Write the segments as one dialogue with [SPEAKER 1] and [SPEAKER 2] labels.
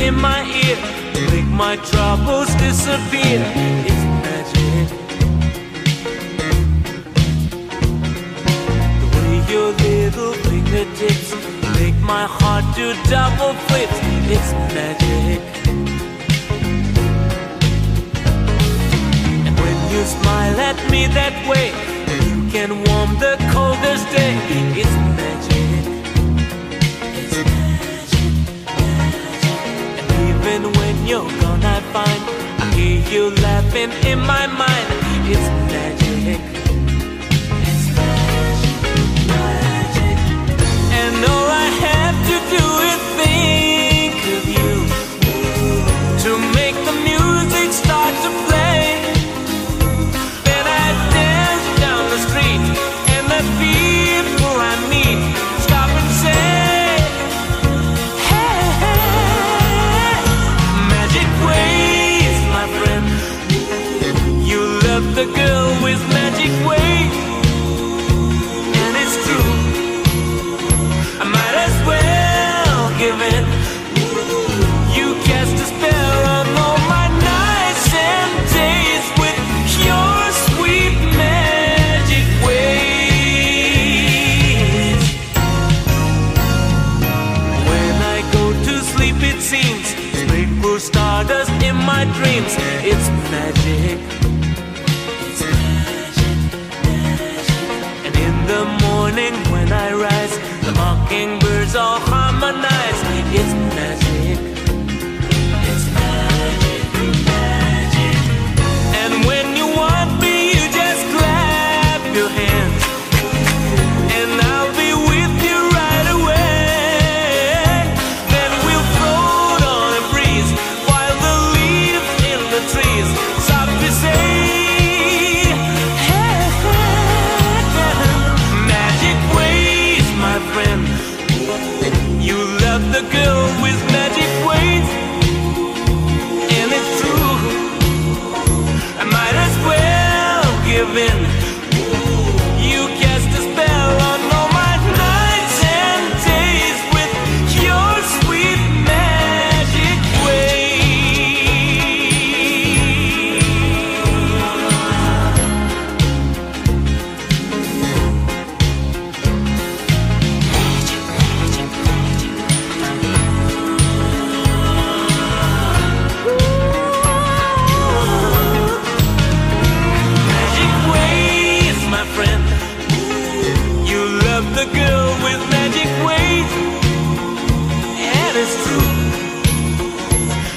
[SPEAKER 1] in my ear, make my troubles disappear. It's magic. The way your little fingertips make my heart do double flips. It's magic. And when you smile at me that way, you can warm the coldest day. It's magic. It's magic. you're gonna find. I hear you laughing in my mind. It's seems. Twinkle stardust in my dreams. It's magic. It's magic, magic. And in the morning when I rise, the mockingbirds all harmonize. It's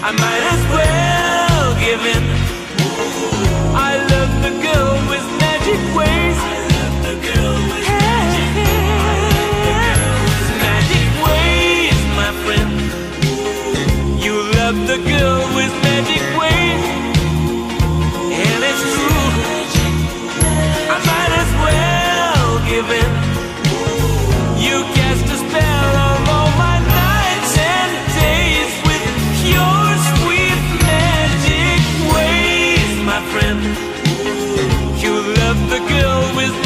[SPEAKER 1] I might as well give in. of the girl with